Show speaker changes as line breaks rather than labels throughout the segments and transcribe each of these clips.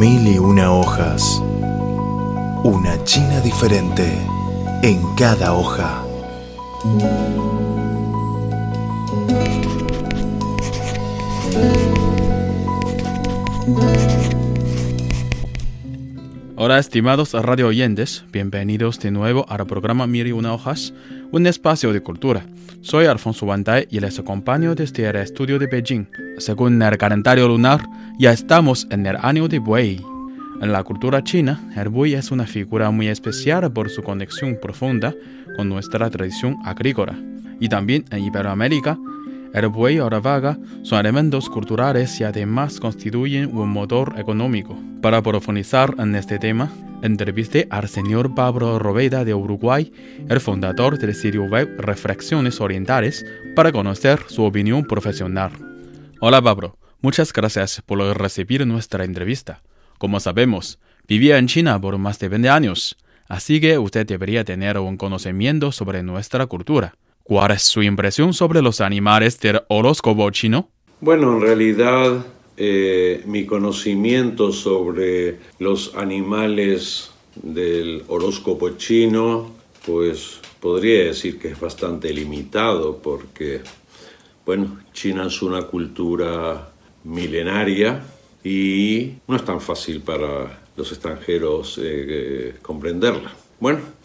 Mil y una hojas. Una China diferente en cada hoja.
Hola estimados radio oyentes, bienvenidos de nuevo al programa Mil y una hojas, un espacio de cultura. Soy Alfonso Wantay y les acompaño desde el estudio de Beijing. Según el calendario lunar, ya estamos en el año de buey. En la cultura china, el buey es una figura muy especial por su conexión profunda con nuestra tradición agrícola. Y también en Iberoamérica, el buey o la vaga son elementos culturales y además constituyen un motor económico. Para profundizar en este tema, entrevisté al señor Pablo Robeda de Uruguay, el fundador del sitio web Reflexiones Orientales, para conocer su opinión profesional. Hola Pablo, muchas gracias por recibir nuestra entrevista. Como sabemos, vivía en China por más de 20 años, así que usted debería tener un conocimiento sobre nuestra cultura. ¿Cuál es su impresión sobre los animales del horóscopo chino?
Bueno, en realidad eh, mi conocimiento sobre los animales del horóscopo chino, pues podría decir que es bastante limitado porque, bueno, China es una cultura milenaria y no es tan fácil para los extranjeros eh, comprenderla. Bueno,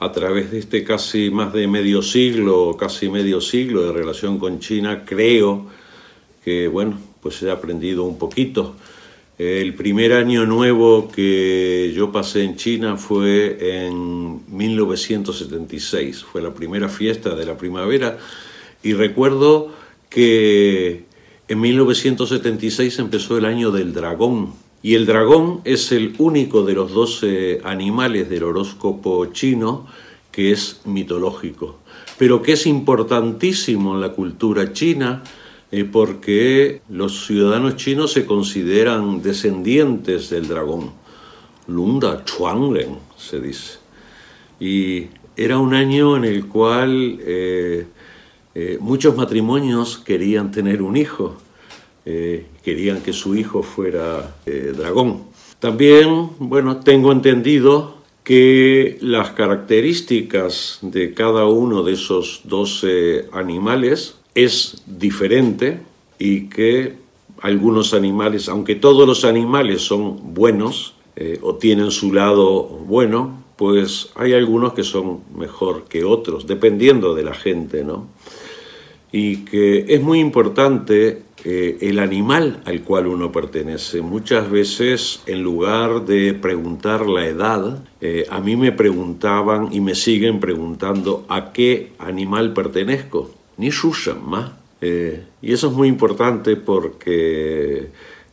a través de este casi más de medio siglo, casi medio siglo de relación con China, creo que, bueno, pues he aprendido un poquito. El primer año nuevo que yo pasé en China fue en 1976, fue la primera fiesta de la primavera y recuerdo que en 1976 empezó el año del dragón y el dragón es el único de los 12 animales del horóscopo chino que es mitológico, pero que es importantísimo en la cultura china eh, porque los ciudadanos chinos se consideran descendientes del dragón. Lunda Chuanglen se dice. Y era un año en el cual eh, eh, muchos matrimonios querían tener un hijo eh, querían que su hijo fuera eh, dragón. También, bueno, tengo entendido que las características de cada uno de esos 12 animales es diferente y que algunos animales, aunque todos los animales son buenos eh, o tienen su lado bueno, pues hay algunos que son mejor que otros, dependiendo de la gente, ¿no? Y que es muy importante eh, el animal al cual uno pertenece. Muchas veces, en lugar de preguntar la edad, eh, a mí me preguntaban y me siguen preguntando a qué animal pertenezco. Ni más. Eh, y eso es muy importante porque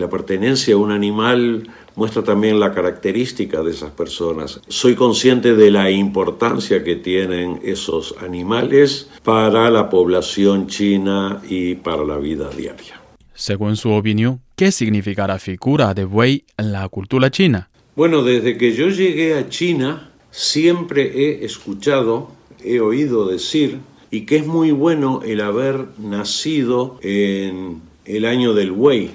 la pertenencia a un animal muestra también la característica de esas personas. Soy consciente de la importancia que tienen esos animales para la población china y para la vida diaria.
Según su opinión, ¿qué significa la figura de buey en la cultura china?
Bueno, desde que yo llegué a China, siempre he escuchado, he oído decir, y que es muy bueno el haber nacido en el año del buey,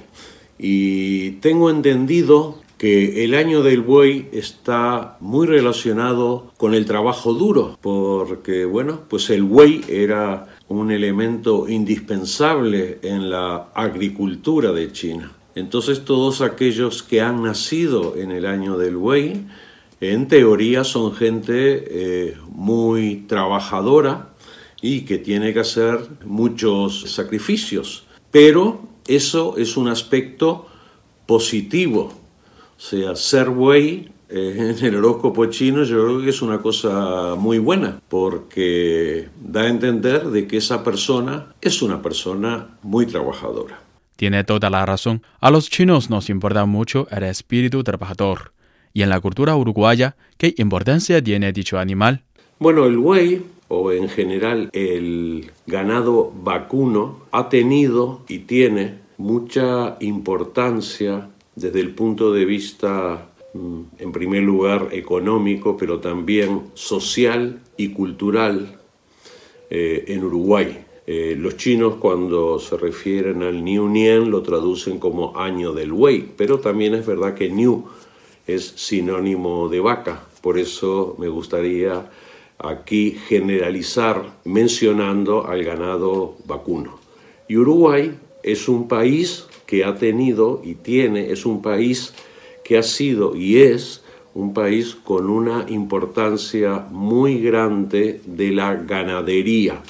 y tengo entendido que el año del buey está muy relacionado con el trabajo duro, porque bueno, pues el buey era un elemento indispensable en la agricultura de China. Entonces todos aquellos que han nacido en el año del buey, en teoría son gente eh, muy trabajadora y que tiene que hacer muchos sacrificios. Pero eso es un aspecto positivo. O sea, ser buey eh, en el horóscopo chino yo creo que es una cosa muy buena porque da a entender de que esa persona es una persona muy trabajadora.
Tiene toda la razón. A los chinos nos importa mucho el espíritu trabajador. Y en la cultura uruguaya, ¿qué importancia tiene dicho animal?
Bueno, el buey o en general el ganado vacuno ha tenido y tiene mucha importancia desde el punto de vista, mm, en primer lugar, económico, pero también social y cultural eh, en Uruguay. Eh, los chinos cuando se refieren al Niu Nian lo traducen como año del buey, pero también es verdad que Niu es sinónimo de vaca, por eso me gustaría aquí generalizar mencionando al ganado vacuno. Y Uruguay es un país que ha tenido y tiene, es un país que ha sido y es un país con una importancia muy grande de la ganadería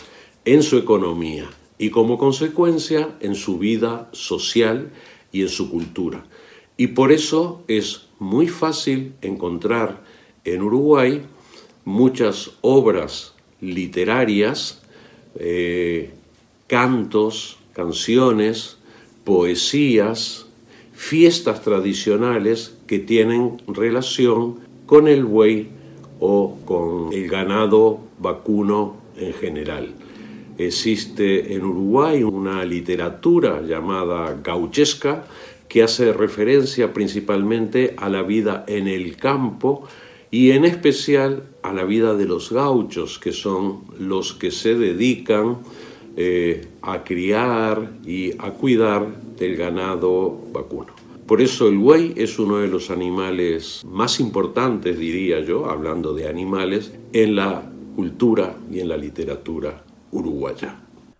en su economía y como consecuencia en su vida social y en su cultura. Y por eso es muy fácil encontrar en Uruguay muchas obras literarias, eh, cantos, canciones, poesías, fiestas tradicionales que tienen relación con el buey o con el ganado vacuno en general. Existe en Uruguay una literatura llamada gauchesca que hace referencia principalmente a la vida en el campo y en especial a la vida de los gauchos, que son los que se dedican eh, a criar y a cuidar del ganado vacuno. Por eso el buey es uno de los animales más importantes, diría yo, hablando de animales, en la cultura y en la literatura uruguaya.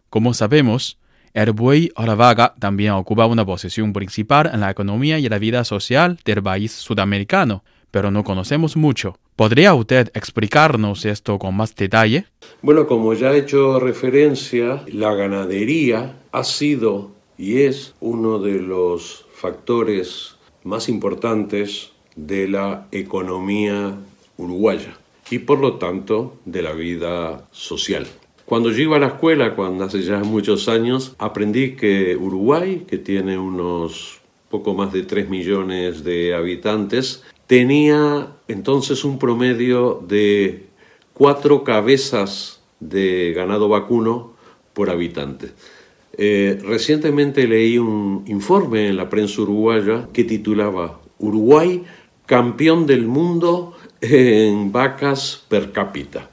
Como sabemos, el buey vaga también ocupa una posición principal en la economía y la vida social del país sudamericano, pero no conocemos mucho. ¿Podría usted explicarnos esto con más detalle?
Bueno, como ya he hecho referencia, la ganadería ha sido y es uno de los factores más importantes de la economía uruguaya y por lo tanto de la vida social. Cuando yo iba a la escuela, cuando hace ya muchos años, aprendí que Uruguay, que tiene unos poco más de 3 millones de habitantes, tenía entonces un promedio de cuatro cabezas de ganado vacuno por habitante. Eh, recientemente leí un informe en la prensa uruguaya que titulaba Uruguay, campeón del mundo en vacas per cápita.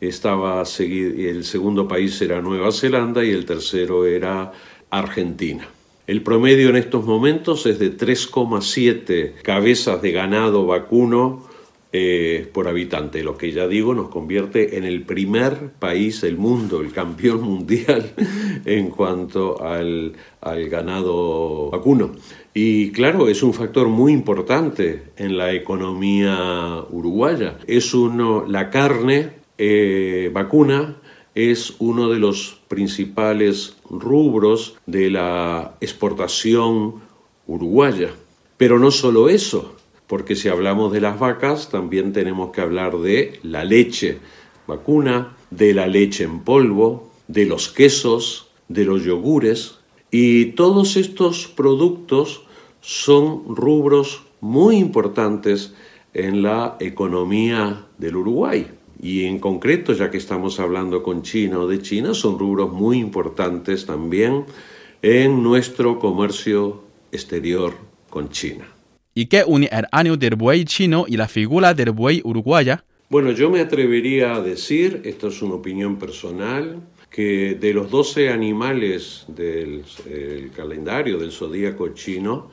Estaba el segundo país era Nueva Zelanda y el tercero era Argentina. El promedio en estos momentos es de 3,7 cabezas de ganado vacuno eh, por habitante, lo que ya digo nos convierte en el primer país del mundo, el campeón mundial en cuanto al, ganado vacuno. Y claro, es un factor muy importante en la economía uruguaya. Es uno, la carne eh, vacuna es uno de los principales rubros de la exportación uruguaya. Pero no solo eso, porque si hablamos de las vacas, también tenemos que hablar de la leche vacuna, de la leche en polvo, de los quesos, de los yogures, y todos estos productos son rubros muy importantes en la economía del Uruguay y en concreto, ya que estamos hablando con China o de China, son rubros muy importantes también en nuestro comercio exterior con China.
¿Y qué une el año del buey chino y la figura del buey uruguaya?
Bueno, yo me atrevería a decir, esto es una opinión personal, que de los 12 animales del calendario del zodíaco chino,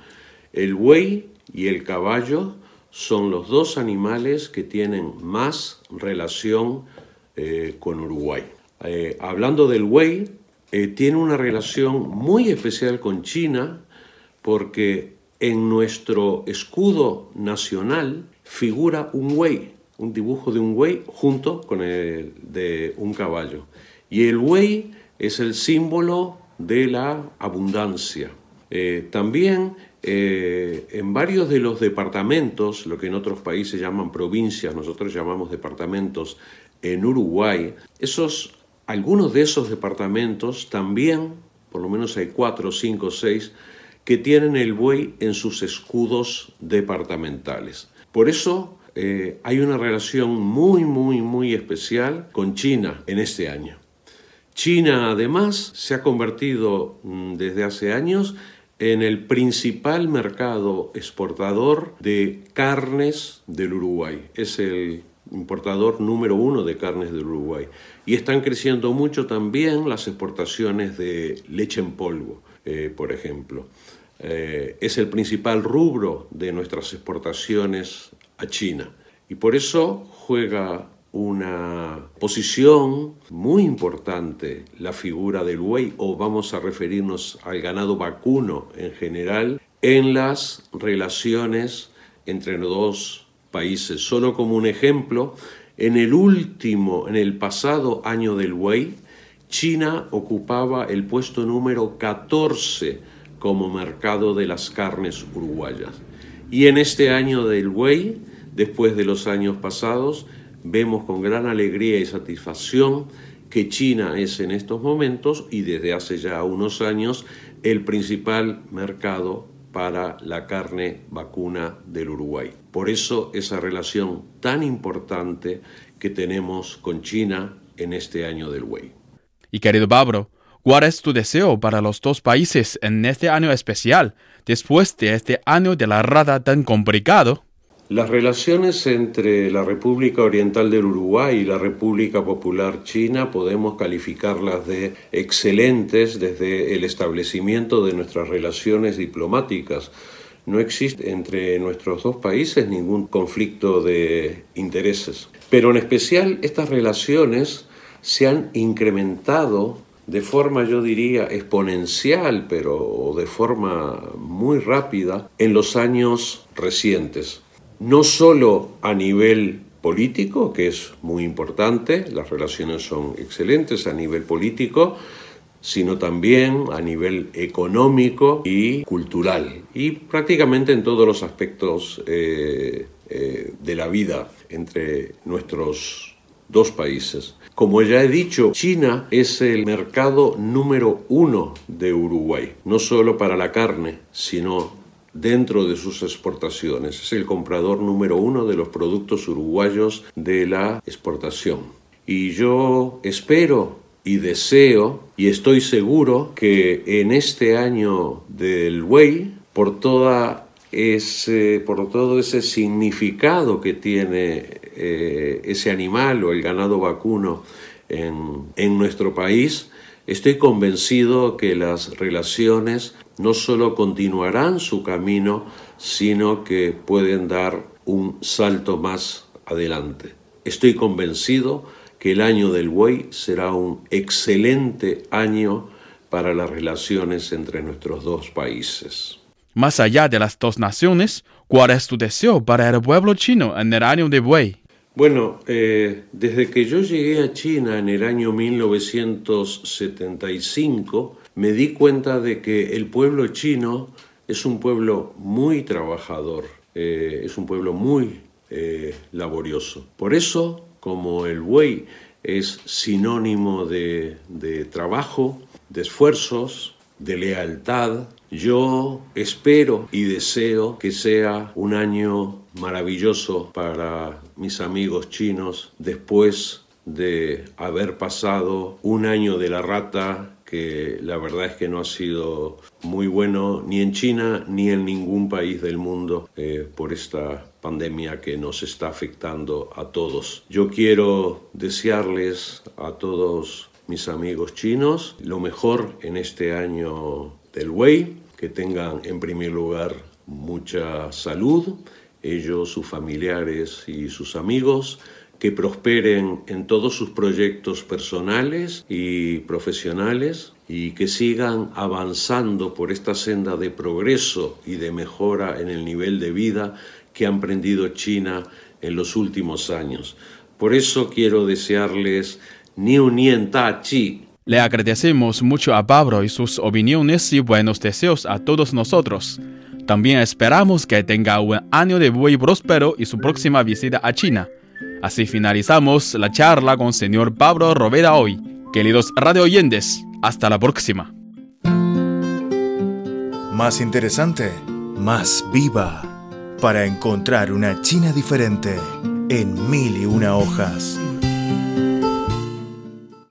el buey y el caballo son los dos animales que tienen más relación eh, con Uruguay. Eh, hablando del buey, eh, tiene una relación muy especial con China porque en nuestro escudo nacional figura un buey, un dibujo de un buey junto con el de un caballo. Y el buey es el símbolo de la abundancia. También eh, en varios de los departamentos, lo que en otros países llaman provincias, nosotros llamamos departamentos en Uruguay, esos, algunos de esos departamentos también, por lo menos hay cuatro, cinco, seis, que tienen el buey en sus escudos departamentales. Por eso eh, hay una relación muy, muy, muy especial con China en este año. China además se ha convertido mm, desde hace años en el principal mercado exportador de carnes del Uruguay. Es el importador número uno de carnes del Uruguay. Y están creciendo mucho también las exportaciones de leche en polvo, eh, por ejemplo. Eh, es el principal rubro de nuestras exportaciones a China. Y por eso juega una posición muy importante la figura del buey, o vamos a referirnos al ganado vacuno en general, en las relaciones entre los dos países. Solo como un ejemplo, en el último, en el pasado año del buey, China ocupaba el puesto número 14 como mercado de las carnes uruguayas. Y en este año del buey, después de los años pasados, vemos con gran alegría y satisfacción que China es en estos momentos y desde hace ya unos años el principal mercado para la carne vacuna del Uruguay. Por eso esa relación tan importante que tenemos con China en este año del buey.
Y querido Pablo, ¿cuál es tu deseo para los dos países en este año especial, después de este año de la rata tan complicado?
Las relaciones entre la República Oriental del Uruguay y la República Popular China podemos calificarlas de excelentes desde el establecimiento de nuestras relaciones diplomáticas. No existe entre nuestros dos países ningún conflicto de intereses. Pero en especial estas relaciones se han incrementado de forma, yo diría, exponencial, pero de forma muy rápida en los años recientes no solo a nivel político, que es muy importante, las relaciones son excelentes a nivel político, sino también a nivel económico y cultural, y prácticamente en todos los aspectos eh, eh, de la vida entre nuestros dos países. Como ya he dicho, China es el mercado número uno de Uruguay, no solo para la carne, sino dentro de sus exportaciones. Es el comprador número uno de los productos uruguayos de la exportación. Y yo espero y deseo y estoy seguro que en este año del buey, por, toda ese, por todo ese significado que tiene eh, ese animal o el ganado vacuno en, en nuestro país, estoy convencido que las relaciones no solo continuarán su camino, sino que pueden dar un salto más adelante. Estoy convencido que el año del buey será un excelente año para las relaciones entre nuestros dos países.
Más allá de las dos naciones, ¿cuál es tu deseo para el pueblo chino en el año del buey?
Bueno, eh, desde que yo llegué a China en el año 1975, me di cuenta de que el pueblo chino es un pueblo muy trabajador, eh, es un pueblo muy eh, laborioso. Por eso, como el buey es sinónimo de, de trabajo, de esfuerzos, de lealtad, yo espero y deseo que sea un año maravilloso para mis amigos chinos después de haber pasado un año de la rata que la verdad es que no ha sido muy bueno ni en China ni en ningún país del mundo eh, por esta pandemia que nos está afectando a todos. Yo quiero desearles a todos mis amigos chinos lo mejor en este año del Wei, que tengan en primer lugar mucha salud, ellos, sus familiares y sus amigos, que prosperen en todos sus proyectos personales y profesionales y que sigan avanzando por esta senda de progreso y de mejora en el nivel de vida que ha emprendido China en los últimos años. Por eso quiero desearles ni un Ta Chi.
Le agradecemos mucho a Pablo y sus opiniones y buenos deseos a todos nosotros. También esperamos que tenga un año de muy próspero y su próxima visita a China. Así finalizamos la charla con señor Pablo Roveda hoy. Queridos radio oyentes, hasta la próxima.
Más interesante, más viva, para encontrar una China diferente en mil y una hojas.